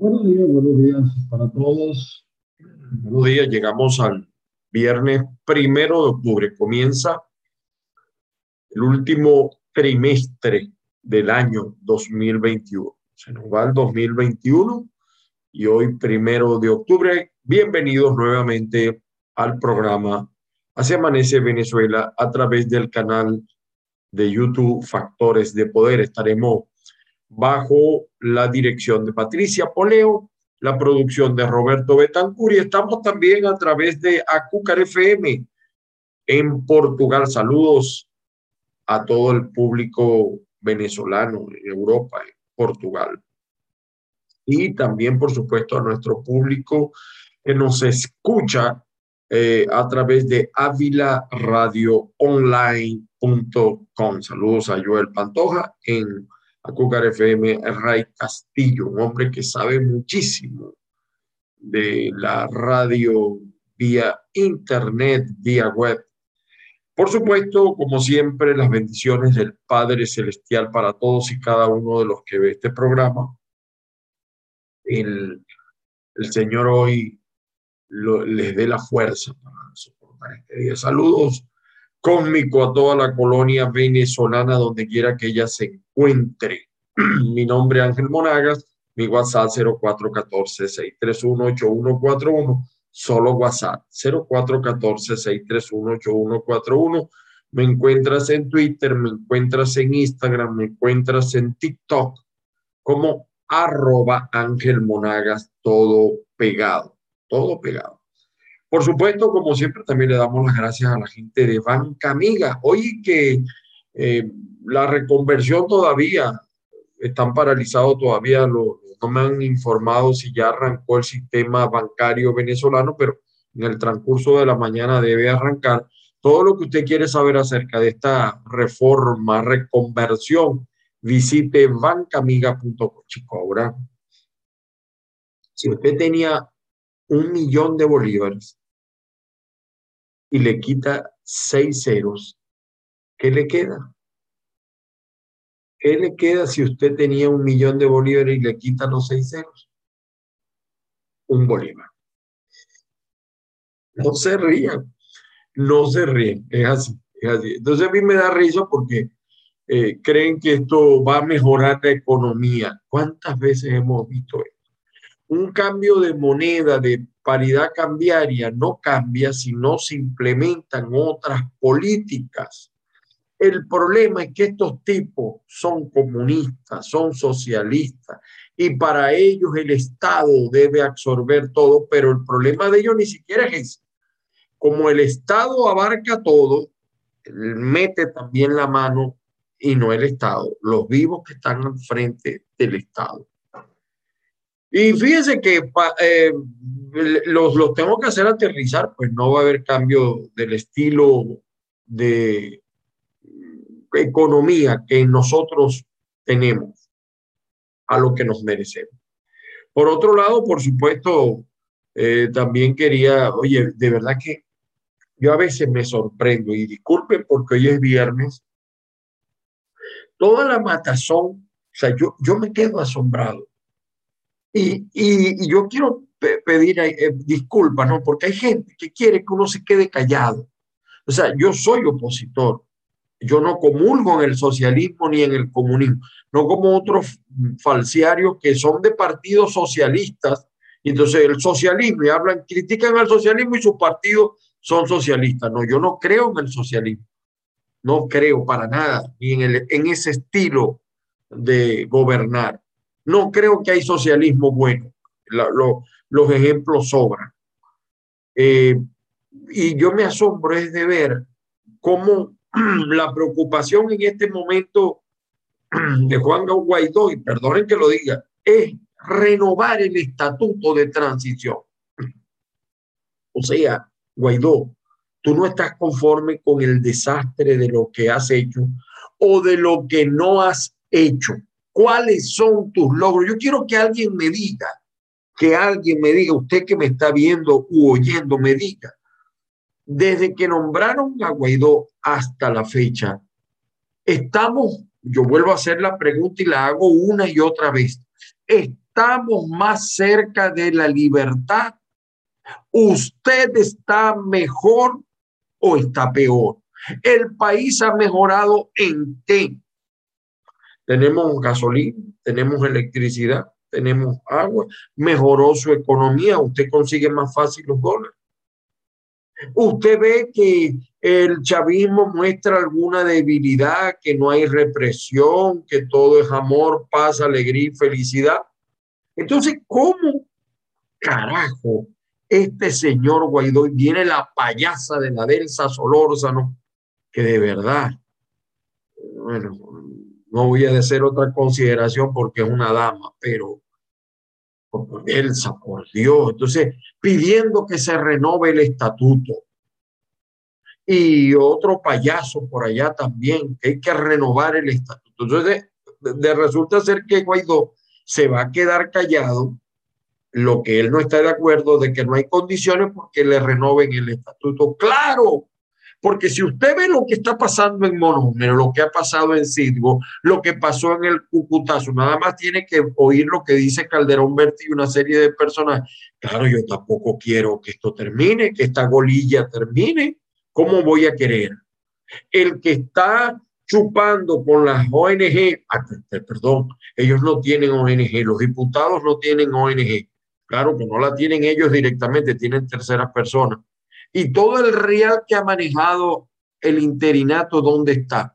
Buenos días, buenos días para todos. Buenos días, llegamos al viernes primero de octubre. Comienza el último trimestre del año 2021. Se nos va el 2021 y hoy primero de octubre. Bienvenidos nuevamente al programa Así Amanece Venezuela a través del canal de YouTube Factores de Poder. Estaremos bajo la dirección de Patricia Poleo, la producción de Roberto Betancur y estamos también a través de Acúcar FM en Portugal. Saludos a todo el público venezolano en Europa, en Portugal. Y también, por supuesto, a nuestro público que nos escucha eh, a través de avilaradioonline.com. Saludos a Joel Pantoja en Acúcar FM, Ray Castillo, un hombre que sabe muchísimo de la radio vía internet, vía web. Por supuesto, como siempre, las bendiciones del Padre Celestial para todos y cada uno de los que ve este programa. El, el Señor hoy les dé la fuerza para soportar este día. Saludos cósmico a toda la colonia venezolana, donde quiera que ella se encuentre. Mi nombre es Ángel Monagas, mi WhatsApp 0414-631-8141, solo WhatsApp 0414-631-8141. Me encuentras en Twitter, me encuentras en Instagram, me encuentras en TikTok como arroba Ángel Monagas, todo pegado, todo pegado. Por supuesto, como siempre, también le damos las gracias a la gente de Banca Amiga. Hoy que eh, la reconversión todavía están paralizados todavía, no me han informado si ya arrancó el sistema bancario venezolano, pero en el transcurso de la mañana debe arrancar. Todo lo que usted quiere saber acerca de esta reforma, reconversión, visite bancamiga.com. Chico, ahora, si usted tenía un millón de bolívares y le quita seis ceros, ¿qué le queda? ¿Qué le queda si usted tenía un millón de bolívares y le quita los seis ceros? Un bolívar. No se rían, no se ríen, es así, es así. Entonces a mí me da risa porque eh, creen que esto va a mejorar la economía. ¿Cuántas veces hemos visto esto? Un cambio de moneda, de paridad cambiaria no cambia si no se implementan otras políticas. El problema es que estos tipos son comunistas, son socialistas y para ellos el Estado debe absorber todo, pero el problema de ellos ni siquiera es ese. Como el Estado abarca todo, mete también la mano y no el Estado, los vivos que están al frente del Estado. Y fíjense que eh, los, los tengo que hacer aterrizar, pues no va a haber cambio del estilo de economía que nosotros tenemos a lo que nos merecemos. Por otro lado, por supuesto, eh, también quería, oye, de verdad que yo a veces me sorprendo y disculpen porque hoy es viernes, toda la matazón, o sea, yo, yo me quedo asombrado y, y, yo quiero pedir eh, disculpas, ¿no? Porque hay gente que quiere que uno se quede callado. O sea, yo soy opositor. Yo no comulgo en el socialismo ni en el comunismo, no como otros falsiarios que son de partidos socialistas. Y entonces el socialismo y hablan, critican al socialismo y sus partidos son socialistas. No, yo no creo en el socialismo. No creo para nada, ni en, el, en ese estilo de gobernar. No creo que hay socialismo bueno. los ejemplos sobran. Eh, y yo me asombro es de ver cómo la preocupación en este momento de Juan Guaidó, y perdonen que lo diga, es renovar el estatuto de transición. O sea, Guaidó, tú no estás conforme con el desastre de lo que has hecho o de lo que no has hecho. ¿Cuáles son tus logros? Yo quiero que alguien me diga, que alguien me diga, usted que me está viendo u oyendo, me diga, desde que nombraron a Guaidó hasta la fecha, estamos, yo vuelvo a hacer la pregunta y la hago una y otra vez, estamos más cerca de la libertad. ¿Usted está mejor o está peor? El país ha mejorado en qué? Tenemos gasolina, tenemos electricidad, tenemos agua, mejoró su economía, usted consigue más fácil los dólares. Usted ve que el chavismo muestra alguna debilidad, que no hay represión, que todo es amor, paz, alegría y felicidad. Entonces, ¿cómo carajo este señor Guaidó viene la payasa de la Delsa Solórzano, que de verdad, bueno, no voy a hacer otra consideración porque es una dama, pero Elsa, por Dios, entonces pidiendo que se renove el estatuto. Y otro payaso por allá también, que hay que renovar el estatuto. Entonces, de, resulta ser que Guaidó se va a quedar callado lo que él no está de acuerdo de que no hay condiciones porque le renoven el estatuto. Claro, porque si usted ve lo que está pasando en Monómero, lo que ha pasado en Sidgo, lo que pasó en el Cucutazo, nada más tiene que oír lo que dice Calderón Berti y una serie de personas. Claro, yo tampoco quiero que esto termine, que esta golilla termine. ¿Cómo voy a querer? El que está chupando con las ONG, ah, perdón, ellos no tienen ONG, los diputados no tienen ONG. Claro que no la tienen ellos directamente, tienen terceras personas y todo el real que ha manejado el interinato, ¿dónde está?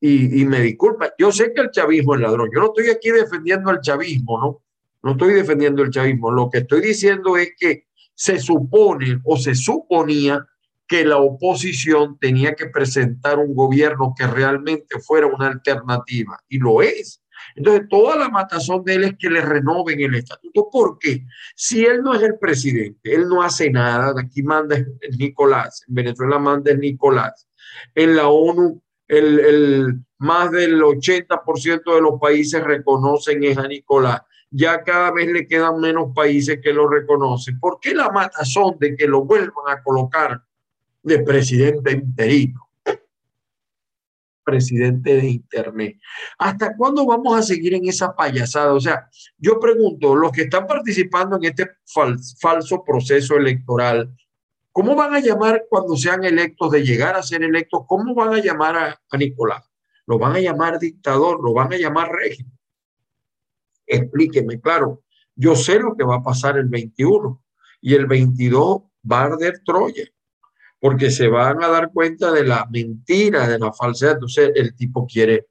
Y, me disculpa, yo sé que el chavismo es ladrón, yo no estoy aquí defendiendo el chavismo, ¿no? No estoy defendiendo el chavismo, lo que estoy diciendo es que se supone o se suponía que la oposición tenía que presentar un gobierno que realmente fuera una alternativa, y lo es. Entonces, toda la matazón de él es que le renoven el estatuto. ¿Por qué? Si él no es el presidente, él no hace nada, aquí manda Nicolás, en Venezuela manda Nicolás, en la ONU el, el más del 80% de los países reconocen a Nicolás. Ya cada vez le quedan menos países que lo reconocen. ¿Por qué la matazón de que lo vuelvan a colocar de presidente interino? Presidente de Internet. ¿Hasta cuándo vamos a seguir en esa payasada? O sea, yo pregunto, los que están participando en este falso proceso electoral, ¿cómo van a llamar cuando sean electos de llegar a ser electos? ¿Cómo van a llamar a, Nicolás? ¿Lo van a llamar dictador? ¿Lo van a llamar régimen? Explíqueme, claro. Yo sé lo que va a pasar el 21 y el 22 va a arder Troya porque se van a dar cuenta de la mentira, de la falsedad. Entonces el tipo quiere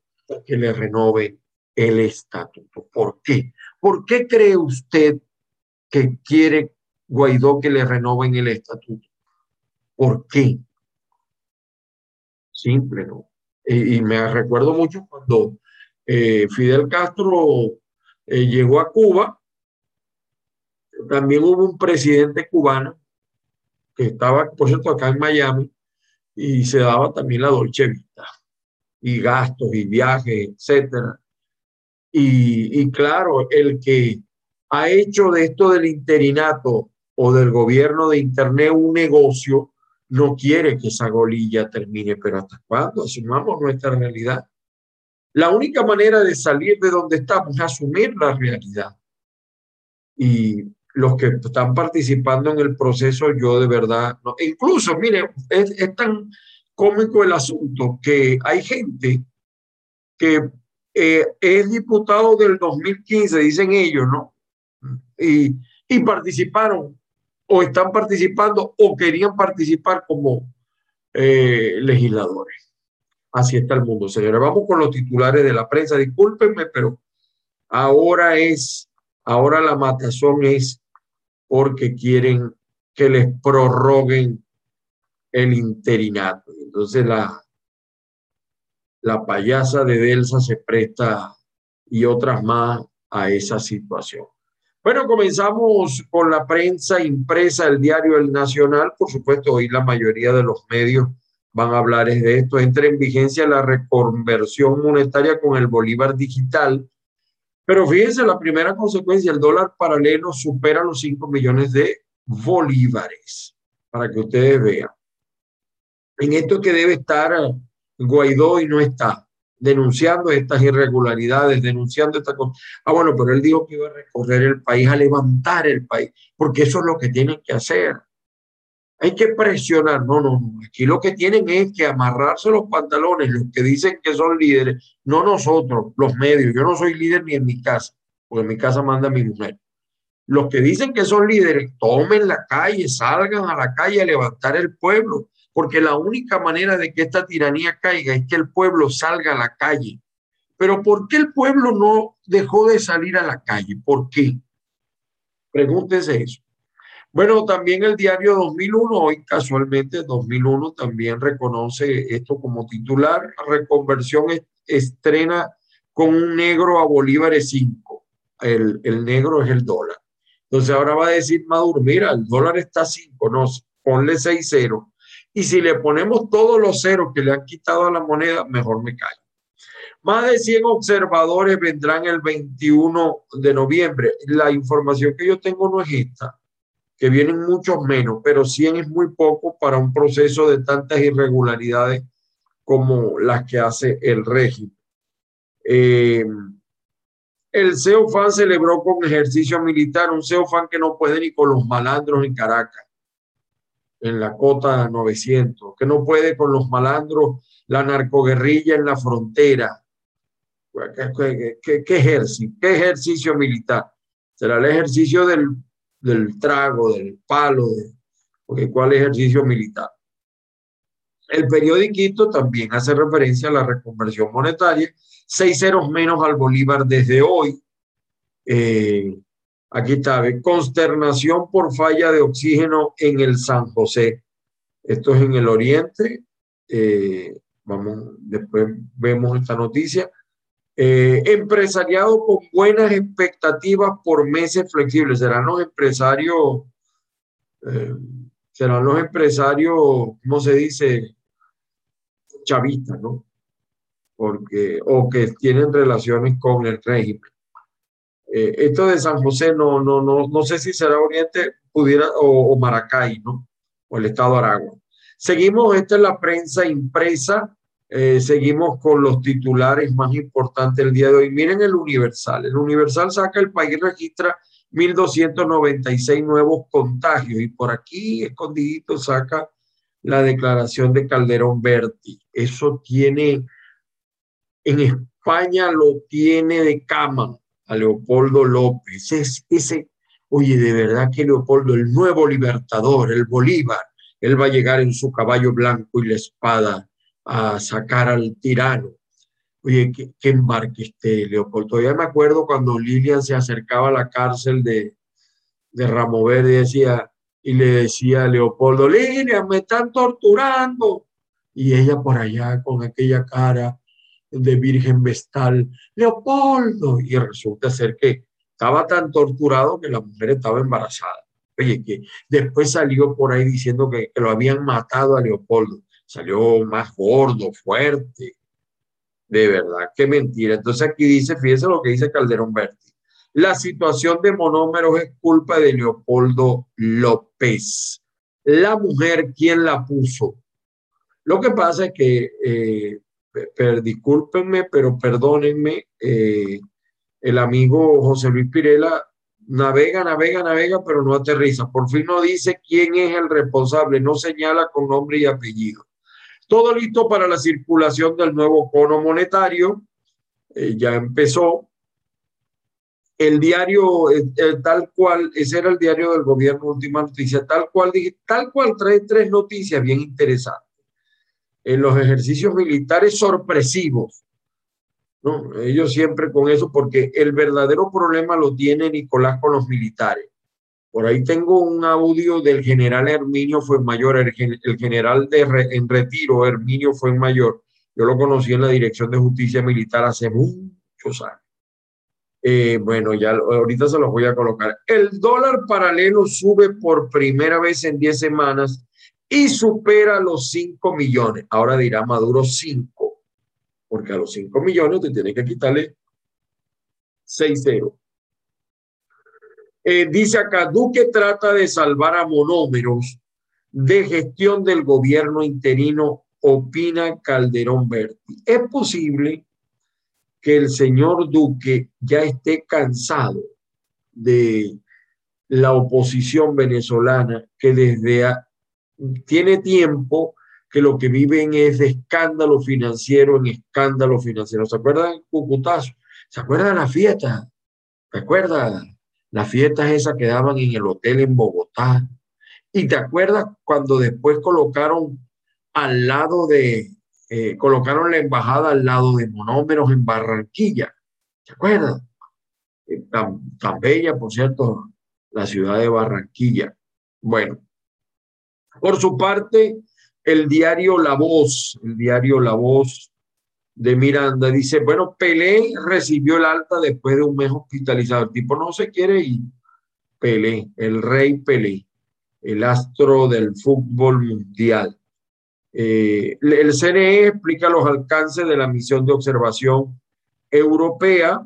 que le renove el estatuto. ¿Por qué? ¿Por qué cree usted que quiere Guaidó que le renoven el estatuto? ¿Por qué? Simple, ¿no? Y, me recuerdo mucho cuando eh, Fidel Castro eh, llegó a Cuba, también hubo un presidente cubano que estaba, por cierto, acá en Miami, y se daba también la Dolce Vita, y gastos y viajes, etcétera. Y, y claro, el que ha hecho de esto del interinato o del gobierno de Internet un negocio, no quiere que esa golilla termine, pero ¿hasta cuándo? Asumamos nuestra realidad. La única manera de salir de donde estamos es asumir la realidad. Y los que están participando en el proceso, yo de verdad, no. incluso, mire, es, tan cómico el asunto que hay gente que eh, es diputado del 2015, dicen ellos, ¿no? Y, y participaron o están participando o querían participar como eh, legisladores. Así está el mundo, señores. Vamos con los titulares de la prensa. Discúlpenme, pero ahora es, ahora la matazón es porque quieren que les prorroguen el interinato. Entonces la, la payasa de Delsa se presta y otras más a esa situación. Bueno, comenzamos con la prensa impresa, el diario El Nacional. Por supuesto, hoy la mayoría de los medios van a hablar de esto. Entra en vigencia la reconversión monetaria con el Bolívar digital pero fíjense, la primera consecuencia, el dólar paralelo supera los 5 millones de bolívares, para que ustedes vean. En esto que debe estar Guaidó y no está. denunciando estas irregularidades, denunciando esta cosa. Ah, bueno, pero él dijo que iba a recorrer el país, a levantar el país, porque eso es lo que tienen que hacer. Hay que presionar. No, no, no. Aquí lo que tienen es que amarrarse los pantalones, los que dicen que son líderes, no nosotros, los medios. Yo no soy líder ni en mi casa, porque en mi casa manda mi mujer. Los que dicen que son líderes, tomen la calle, salgan a la calle a levantar el pueblo, porque la única manera de que esta tiranía caiga es que el pueblo salga a la calle. Pero ¿por qué el pueblo no dejó de salir a la calle? ¿Por qué? Pregúntese eso. Bueno, también el diario 2001, hoy casualmente 2001 también reconoce esto como titular. Reconversión estrena con un negro a bolívares 5. El, el negro es el dólar. Entonces ahora va a decir Maduro, mira, el dólar está 5, no, ponle 6 ceros. Y si le ponemos todos los ceros que le han quitado a la moneda, mejor me callo. Más de 100 observadores vendrán el 21 de noviembre. La información que yo tengo no es esta, que vienen muchos menos, pero 100 es muy poco para un proceso de tantas irregularidades como las que hace el régimen. Eh, el CEOFAN celebró con ejercicio militar, un CEOFAN que no puede ni con los malandros en Caracas, en la cota 900, que no puede con los malandros, la narcoguerrilla en la frontera. ¿Qué, ejercicio? ¿Qué ejercicio militar? Será el ejercicio del, del trago, del palo, de, porque ¿cuál ejercicio militar? El periodiquito también hace referencia a la reconversión monetaria seis ceros menos al Bolívar desde hoy. Eh, aquí está, consternación por falla de oxígeno en el San José. Esto es en el oriente. Eh, vamos, después vemos esta noticia. Eh, empresariado con buenas expectativas por meses flexibles. Serán los empresarios, serán los empresarios, ¿cómo se dice? Chavistas, ¿no? porque, o que tienen relaciones con el régimen. Eh, esto de San José no, no, no, no sé si será Oriente pudiera, o, Maracay, ¿no? O el Estado de Aragua. Seguimos, esta es la prensa impresa, eh, seguimos con los titulares más importantes del día de hoy. Miren el Universal. El Universal saca, el país registra 1.296 nuevos contagios y por aquí escondidito saca la declaración de Calderón Berti. Eso tiene en España lo tiene de cama a Leopoldo López. Es ese, oye, de verdad que Leopoldo, el nuevo libertador, el Bolívar, él va a llegar en su caballo blanco y la espada a sacar al tirano. Oye, qué, qué embarque este Leopoldo. Ya me acuerdo cuando Lilian se acercaba a la cárcel de, de Ramo Verde y decía, y le decía a Leopoldo, Lilian, me están torturando. Y ella por allá con aquella cara, de Virgen Vestal, Leopoldo, y resulta ser que estaba tan torturado que la mujer estaba embarazada. Oye, que después salió por ahí diciendo que, lo habían matado a Leopoldo. Salió más gordo, fuerte. De verdad, qué mentira. Entonces aquí dice, fíjese lo que dice Calderón Berti. La situación de monómeros es culpa de Leopoldo López. La mujer, ¿quién la puso? Lo que pasa es que eh, discúlpenme, pero perdónenme, eh, el amigo José Luis Pirela navega, navega, navega, pero no aterriza. Por fin no dice quién es el responsable, no señala con nombre y apellido. Todo listo para la circulación del nuevo cono monetario. Eh, ya empezó. El diario, eh, tal cual, ese era el diario del gobierno, última noticia, tal cual, tal cual trae tres noticias bien interesantes en los ejercicios militares sorpresivos. ¿no? Ellos siempre con eso, porque el verdadero problema lo tiene Nicolás con los militares. Por ahí tengo un audio del general Herminio Fuenmayor, el, el general de en retiro, Herminio Fuenmayor. Yo lo conocí en la Dirección de Justicia Militar hace muchos años. Eh, bueno, ya ahorita se los voy a colocar. El dólar paralelo sube por primera vez en 10 semanas y supera los 5 millones. Ahora dirá Maduro 5, porque a los 5 millones te tiene que quitarle 6 ceros. Eh, dice acá, Duque trata de salvar a monómeros de gestión del gobierno interino, opina Calderón Berti. Es posible que el señor Duque ya esté cansado de la oposición venezolana que desde tiene tiempo que lo que viven es de escándalo financiero en escándalo financiero. ¿Se acuerdan Cucutazo? ¿Se acuerdan la fiesta? ¿Se acuerdan las fiestas esas que daban en el hotel en Bogotá? ¿Y te acuerdas cuando después colocaron al lado de, eh, colocaron la embajada al lado de monómeros en Barranquilla? ¿Se acuerdan? Eh, tan, tan bella, por cierto, la ciudad de Barranquilla. Bueno, por su parte, el diario La Voz, el diario La Voz de Miranda, dice, bueno, Pelé recibió el alta después de un mes hospitalizado. El tipo no se quiere ir. Pelé, el rey Pelé, el astro del fútbol mundial. Eh, el CNE explica los alcances de la misión de observación europea.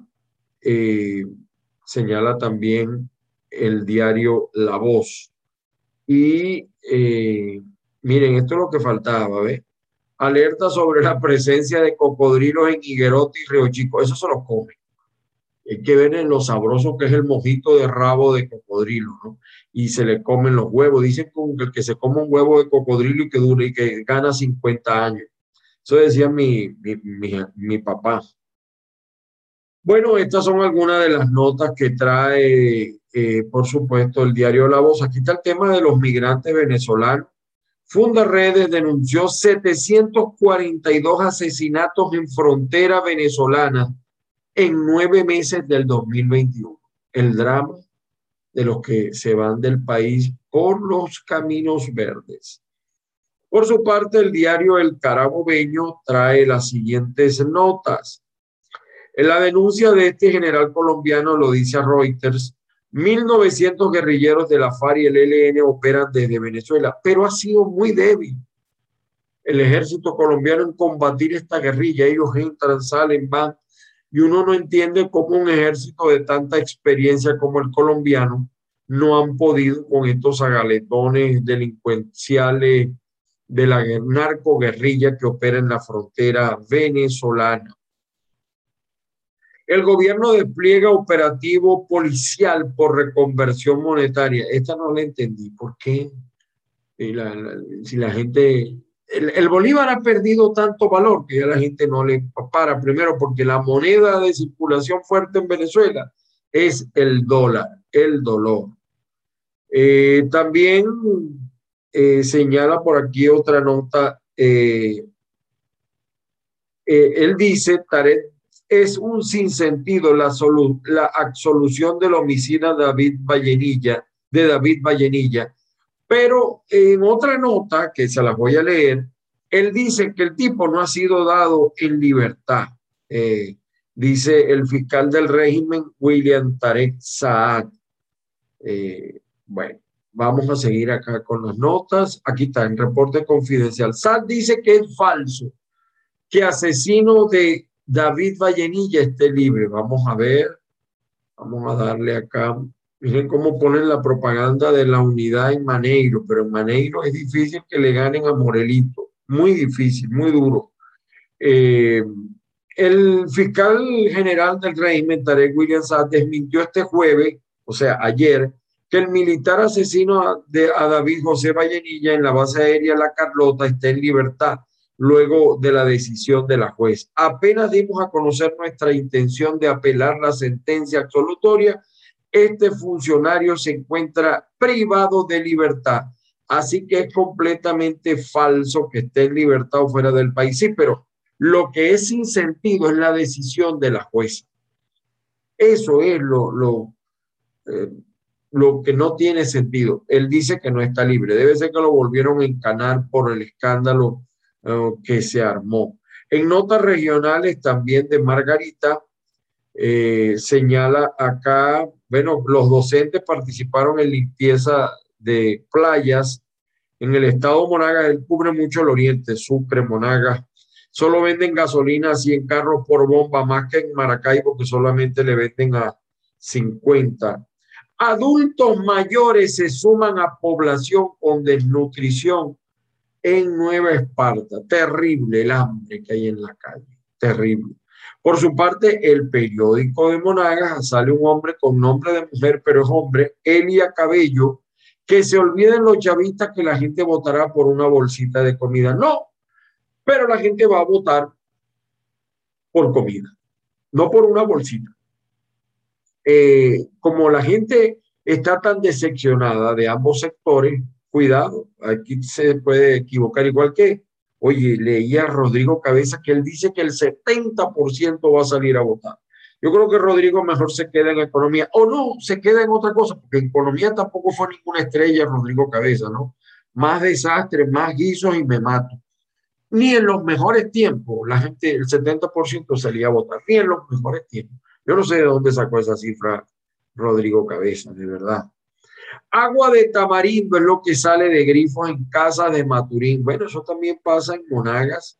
Eh, señala también el diario La Voz. Y eh, miren, esto es lo que faltaba, ¿ves? Alerta sobre la presencia de cocodrilos en Higuerote y Río Chico. Eso se lo comen. Hay que ver en lo sabroso que es el mojito de rabo de cocodrilo, ¿no? Y se le comen los huevos. Dicen que el que se come un huevo de cocodrilo y que dure y que gana 50 años. Eso decía mi, mi, mi papá. Bueno, estas son algunas de las notas que trae, eh, por supuesto, el diario La Voz. Aquí está el tema de los migrantes venezolanos. Funda Redes denunció 742 asesinatos en frontera venezolana en nueve meses del 2021. El drama de los que se van del país por los caminos verdes. Por su parte, el diario El Carabobeño trae las siguientes notas. En la denuncia de este general colombiano, lo dice Reuters, 1.900 guerrilleros de la FARC y el ELN operan desde Venezuela, pero ha sido muy débil el ejército colombiano en combatir esta guerrilla. Ellos entran, salen, van, y uno no entiende cómo un ejército de tanta experiencia como el colombiano no han podido con estos agaletones delincuenciales de la narcoguerrilla que opera en la frontera venezolana. El gobierno despliega operativo policial por reconversión monetaria. Esta no la entendí. ¿Por qué? si la gente... El, Bolívar ha perdido tanto valor que ya la gente no le para. Primero porque la moneda de circulación fuerte en Venezuela es el dólar, el dolor. Eh, también eh, señala por aquí otra nota. Eh, él dice, Tarek es un sinsentido la, la absolución del homicida David Vallenilla, de David Vallenilla. Pero en otra nota, que se la voy a leer, él dice que el tipo no ha sido dado en libertad. Eh, dice el fiscal del régimen, William Tarek Saad. Eh, bueno, vamos a seguir acá con las notas. Aquí está en reporte confidencial. Saad dice que es falso, que asesino de David Vallenilla esté libre. Vamos a ver, vamos a darle acá. Miren cómo ponen la propaganda de la unidad en Maneiro, pero en Maneiro es difícil que le ganen a Morelito. Muy difícil, muy duro. Eh, el fiscal general del régimen, Tarek William Saad, desmintió este jueves, o sea, ayer, que el militar asesino de, a David José Vallenilla en la base aérea La Carlota está en libertad luego de la decisión de la juez. Apenas dimos a conocer nuestra intención de apelar la sentencia absolutoria, este funcionario se encuentra privado de libertad. Así que es completamente falso que esté en libertad o fuera del país. Sí, pero lo que es sin sentido es la decisión de la jueza. Eso es lo, lo, eh, lo que no tiene sentido. Él dice que no está libre. Debe ser que lo volvieron a encanar por el escándalo que se armó. En notas regionales también de Margarita, eh, señala acá, bueno, los docentes participaron en limpieza de playas en el estado Monagas, él cubre mucho el oriente, Sucre, Monagas. Solo venden gasolina a 100 carros por bomba, más que en Maracaibo, que solamente le venden a 50. Adultos mayores se suman a población con desnutrición en Nueva Esparta. Terrible el hambre que hay en la calle, terrible. Por su parte, el periódico de Monagas sale un hombre con nombre de mujer, pero es hombre, Elia Cabello, que se olviden los chavistas que la gente votará por una bolsita de comida. No, pero la gente va a votar por comida, no por una bolsita. Eh, como la gente está tan decepcionada de ambos sectores, cuidado, aquí se puede equivocar igual que Oye, leía a Rodrigo Cabeza que él dice que el 70% va a salir a votar. Yo creo que Rodrigo mejor se queda en economía, o no, se queda en otra cosa, porque en economía tampoco fue ninguna estrella Rodrigo Cabeza, ¿no? Más desastres, más guisos y me mato. Ni en los mejores tiempos, la gente, el 70% salía a votar, ni en los mejores tiempos. Yo no sé de dónde sacó esa cifra Rodrigo Cabeza, de verdad. Agua de tamarindo es lo que sale de grifos en casa de Maturín. Bueno, eso también pasa en Monagas.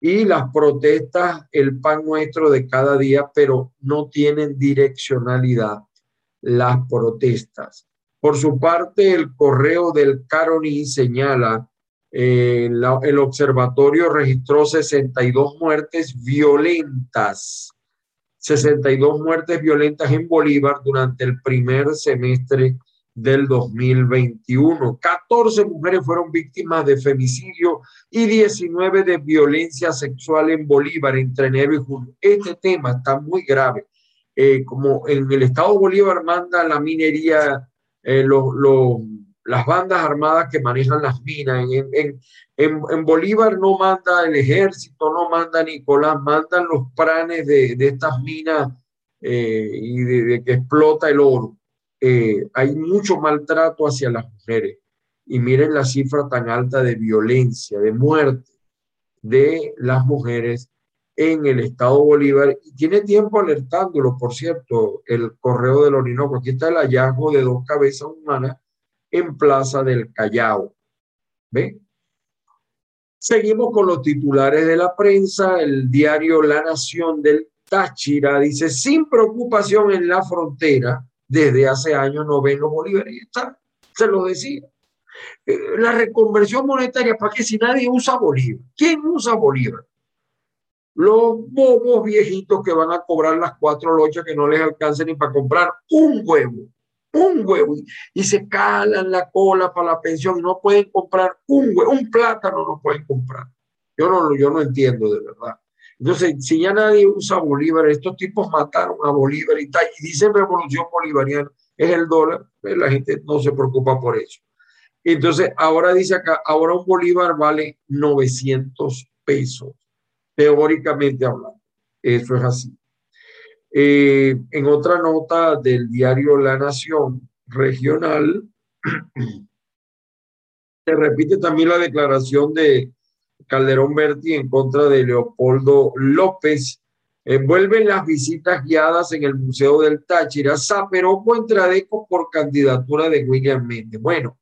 Y las protestas, el pan nuestro de cada día, pero no tienen direccionalidad las protestas. Por su parte, el correo del Caroni señala, eh, el observatorio registró 62 muertes violentas, 62 muertes violentas en Bolívar durante el primer semestre del 2021. 14 mujeres fueron víctimas de femicidio y 19 de violencia sexual en Bolívar entre enero y julio. Este tema está muy grave. Eh, como en el estado de Bolívar manda la minería, eh, las bandas armadas que manejan las minas. En, en, Bolívar no manda el ejército, no manda Nicolás, mandan los planes de, estas minas eh, y de que explota el oro. Eh, hay mucho maltrato hacia las mujeres. Y miren la cifra tan alta de violencia, de muerte de las mujeres en el estado Bolívar. Y tiene tiempo alertándolo, por cierto, el correo del Orinoco. Aquí está el hallazgo de dos cabezas humanas en Plaza del Callao. ¿Ve? Seguimos con los titulares de la prensa. El diario La Nación del Táchira dice, sin preocupación en la frontera, desde hace años no ven los bolívares. se lo decía. Eh, la reconversión monetaria, ¿para qué si nadie usa Bolívar? ¿Quién usa Bolívar? Los bobos viejitos que van a cobrar las cuatro lochas que no les alcancen ni para comprar un huevo, un huevo, y, se calan la cola para la pensión y no pueden comprar un huevo, un plátano no pueden comprar. Yo no, yo no entiendo de verdad. Entonces, si ya nadie usa Bolívar, estos tipos mataron a Bolívar y, y dicen revolución bolivariana, es el dólar, pues la gente no se preocupa por eso. Entonces, ahora dice acá, ahora un Bolívar vale 900 pesos, teóricamente hablando. Eso es así. Eh, en otra nota del diario La Nación regional, se repite también la declaración de Calderón Berti en contra de Leopoldo López. Envuelven las visitas guiadas en el Museo del Táchira. Zaperó contra Deco por candidatura de William Méndez. Bueno,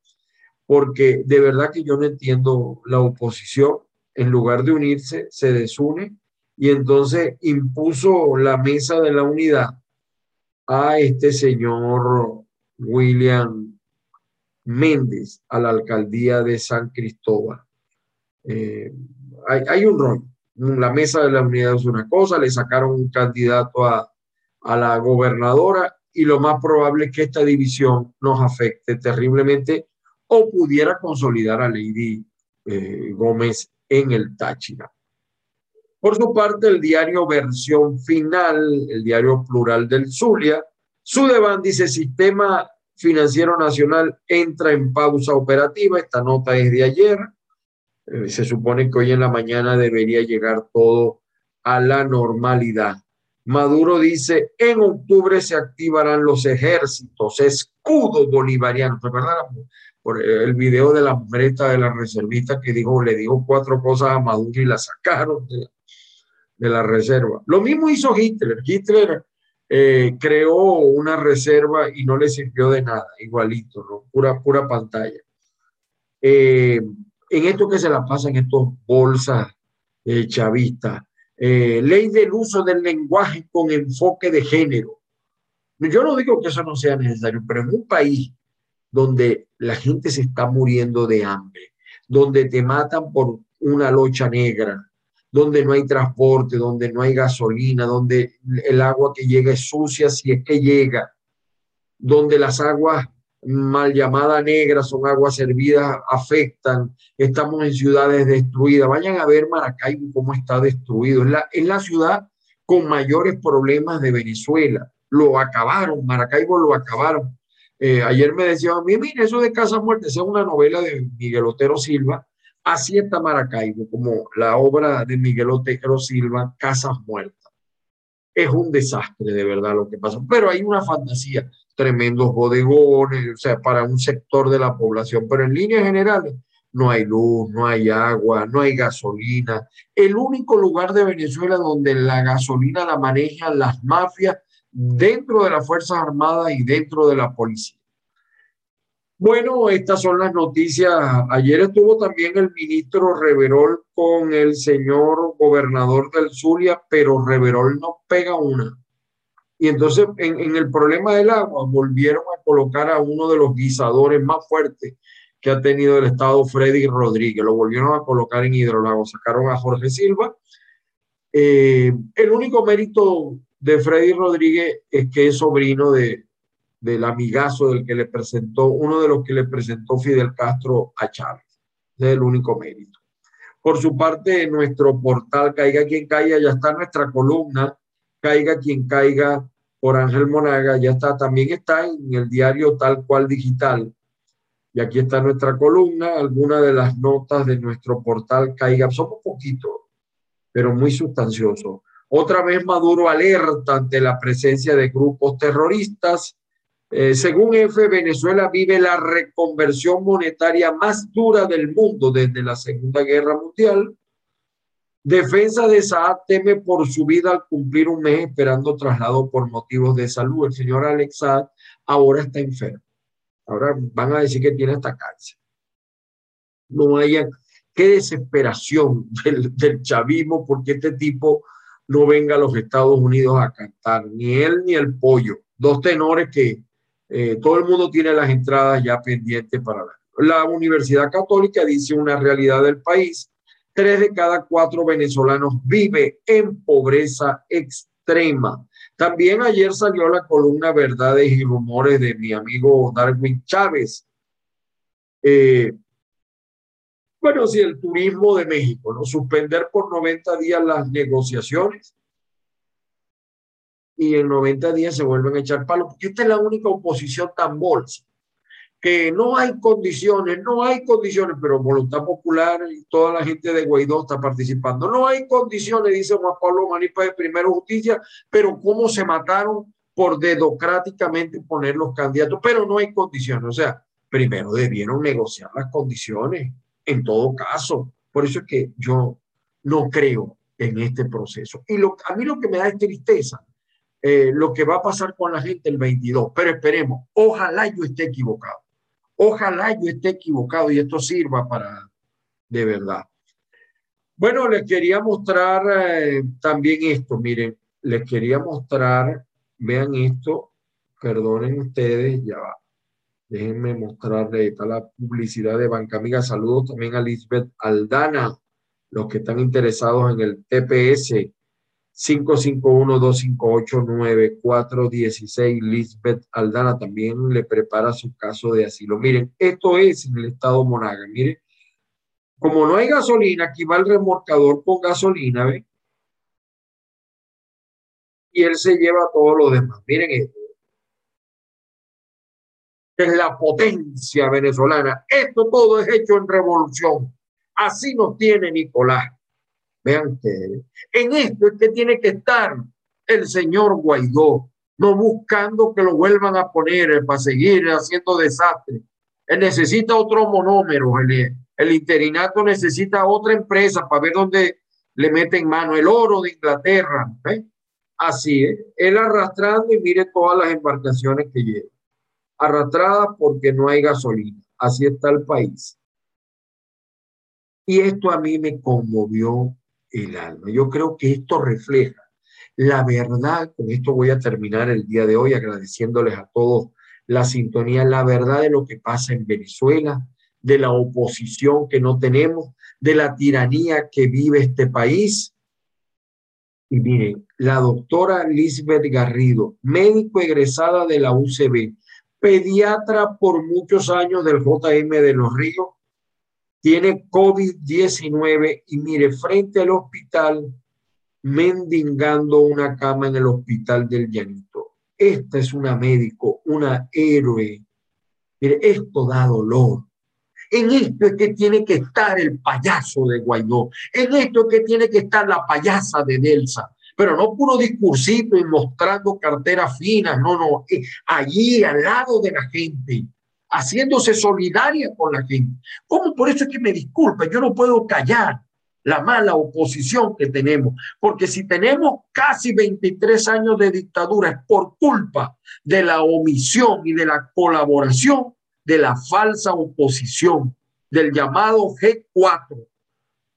porque de verdad que yo no entiendo la oposición. En lugar de unirse, se desune y entonces impuso la mesa de la unidad a este señor William Méndez a la alcaldía de San Cristóbal. Eh, hay, un rol. La mesa de la unidad es una cosa, le sacaron un candidato a, la gobernadora y lo más probable es que esta división nos afecte terriblemente o pudiera consolidar a Lady eh, Gómez en el Táchira. Por su parte, el diario Versión Final, el diario plural del Zulia, Sudeban dice, Sistema Financiero Nacional entra en pausa operativa. Esta nota es de ayer. Eh, se supone que hoy en la mañana debería llegar todo a la normalidad. Maduro dice, en octubre se activarán los ejércitos, escudos bolivarianos. ¿Recuerdan por el video de la mujer de la reservista que dijo, le dijo cuatro cosas a Maduro y la sacaron de la, reserva? Lo mismo hizo Hitler. Hitler eh, creó una reserva y no le sirvió de nada, igualito, ¿no? Pura, pura pantalla. Eh, en esto que se la pasan estos bolsas eh, chavistas. Eh, ley del uso del lenguaje con enfoque de género. Yo no digo que eso no sea necesario, pero en un país donde la gente se está muriendo de hambre, donde te matan por una locha negra, donde no hay transporte, donde no hay gasolina, donde el agua que llega es sucia si es que llega, donde las aguas mal llamadas negras son aguas servidas, afectan, estamos en ciudades destruidas. Vayan a ver Maracaibo cómo está destruido. Es la, es la ciudad con mayores problemas de Venezuela. Lo acabaron, Maracaibo lo acabaron. Eh, ayer me decían, mire, eso de Casa Muerte, es una novela de Miguel Otero Silva, Así está Maracaibo, como la obra de Miguel Otero Silva, Casas Muertas. Es un desastre de verdad lo que pasa, pero hay una fantasía, tremendos bodegones, o sea, para un sector de la población, pero en líneas generales no hay luz, no hay agua, no hay gasolina. El único lugar de Venezuela donde la gasolina la manejan las mafias dentro de las Fuerzas Armadas y dentro de la policía. Bueno, estas son las noticias. Ayer estuvo también el ministro Reverol con el señor gobernador del Zulia, pero Reverol no pega una. Y entonces en, el problema del agua volvieron a colocar a uno de los guisadores más fuertes que ha tenido el Estado, Freddy Rodríguez. Lo volvieron a colocar en Hidrolago. Sacaron a Jorge Silva. Eh, el único mérito de Freddy Rodríguez es que es sobrino de, del amigazo del que le presentó, uno de los que le presentó Fidel Castro a Chávez. es el único mérito. Por su parte, nuestro portal Caiga quien caiga, ya está nuestra columna, Caiga quien caiga por Ángel Monaga, ya está, también está en el diario tal cual digital. Y aquí está nuestra columna, algunas de las notas de nuestro portal Caiga. Somos poquitos, pero muy sustanciosos. Otra vez Maduro alerta ante la presencia de grupos terroristas eh, según EFE, Venezuela vive la reconversión monetaria más dura del mundo desde la Segunda Guerra Mundial. Defensa de Saad teme por su vida al cumplir un mes esperando traslado por motivos de salud. El señor Alex Saad ahora está enfermo. Ahora van a decir que tiene hasta cáncer. No haya, qué desesperación del, del chavismo porque este tipo no venga a los Estados Unidos a cantar, ni él ni el pollo. Dos tenores que eh, todo el mundo tiene las entradas ya pendientes para la, Universidad Católica dice una realidad del país. Tres de cada cuatro venezolanos vive en pobreza extrema. También ayer salió la columna Verdades y Rumores de mi amigo Darwin Chávez. Eh, bueno, si el turismo de México, ¿no? Suspender por 90 días las negociaciones y en 90 días se vuelven a echar palos, porque esta es la única oposición tan bolsa, que no hay condiciones, no hay condiciones, pero Voluntad Popular y toda la gente de Guaidó está participando. No hay condiciones, dice Juan Pablo Manipa de Primero Justicia, pero cómo se mataron por dedocráticamente poner los candidatos, pero no hay condiciones. O sea, primero debieron negociar las condiciones, en todo caso. Por eso es que yo no creo en este proceso. Y lo, a mí lo que me da es tristeza eh, lo que va a pasar con la gente el 22. Pero esperemos, ojalá yo esté equivocado. Ojalá yo esté equivocado y esto sirva para de verdad. Bueno, les quería mostrar eh, también esto, miren, les quería mostrar, vean esto, perdonen ustedes, ya va. Déjenme mostrarles, está la publicidad de Banca Amiga. Saludos también a Lisbeth Aldana, los que están interesados en el TPS 551-258-9416. Lisbeth Aldana también le prepara su caso de asilo. Miren, esto es en el estado Monaga. Miren, como no hay gasolina, aquí va el remorcador con gasolina, ¿ven? Y él se lleva todo lo demás. Miren esto. Es la potencia venezolana. Esto todo es hecho en revolución. Así nos tiene Nicolás. Vean ustedes, en esto es que tiene que estar el señor Guaidó, no buscando que lo vuelvan a poner para seguir haciendo desastre. Él necesita otro monómero, el, el interinato necesita otra empresa para ver dónde le meten mano, el oro de Inglaterra. Así es, él arrastrando y mire todas las embarcaciones que lleva. Arrastrada porque no hay gasolina. Así está el país. Y esto a mí me conmovió el alma. Yo creo que esto refleja la verdad, con esto voy a terminar el día de hoy agradeciéndoles a todos la sintonía, la verdad de lo que pasa en Venezuela, de la oposición que no tenemos, de la tiranía que vive este país. Y miren, la doctora Lisbeth Garrido, médico egresada de la UCB, pediatra por muchos años del JM de los Ríos, tiene COVID-19 y mire, frente al hospital, mendigando una cama en el hospital del Llanito. Esta es una médico, una héroe. Mire, esto da dolor. En esto es que tiene que estar el payaso de Guaidó. En esto es que tiene que estar la payasa de Delsa. Pero no puro discursito y mostrando carteras finas, no, no. Eh, allí al lado de la gente, haciéndose solidaria con la gente. ¿Cómo? Por eso es que me disculpe, yo no puedo callar la mala oposición que tenemos, porque si tenemos casi 23 años de dictadura es por culpa de la omisión y de la colaboración de la falsa oposición, del llamado G4.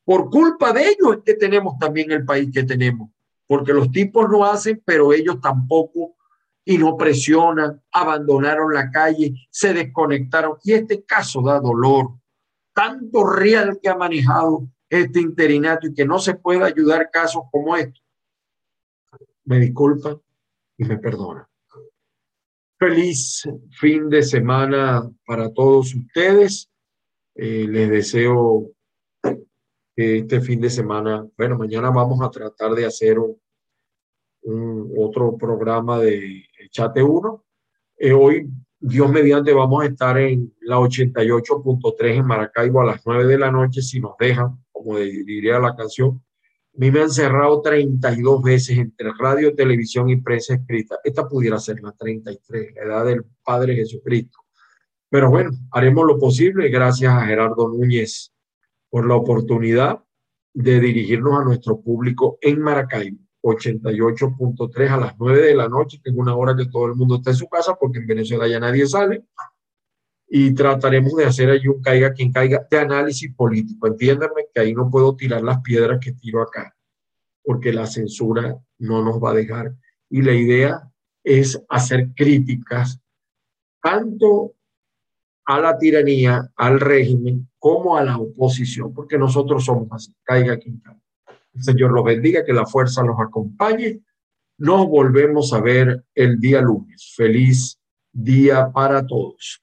Por culpa de ellos es que tenemos también el país que tenemos, porque los tipos no hacen, pero ellos tampoco y no presionan, abandonaron la calle, se desconectaron. Y este caso da dolor. Tanto real que ha manejado este interinato y que no se puede ayudar casos como estos. Me disculpan y me perdonan. Feliz fin de semana para todos ustedes. Eh, les deseo que este fin de semana, bueno, mañana vamos a tratar de hacer un, un otro programa de Chate 1. Eh, hoy, Dios mediante, vamos a estar en la 88.3 en Maracaibo a las 9 de la noche, si nos dejan, como diría la canción. A mí me han cerrado 32 veces entre radio, televisión y prensa escrita. Esta pudiera ser la 33, la edad del Padre Jesucristo. Pero bueno, haremos lo posible. Gracias a Gerardo Núñez por la oportunidad de dirigirnos a nuestro público en Maracaibo. 88.3 a las 9 de la noche, que es una hora que todo el mundo está en su casa, porque en Venezuela ya nadie sale. Y trataremos de hacer allí un caiga quien caiga de análisis político. Entiéndanme que ahí no puedo tirar las piedras que tiro acá, porque la censura no nos va a dejar. Y la idea es hacer críticas tanto a la tiranía, al régimen, como a la oposición, porque nosotros somos así, caiga quien caiga. El Señor los bendiga, que la fuerza los acompañe. Nos volvemos a ver el día lunes. Feliz día para todos.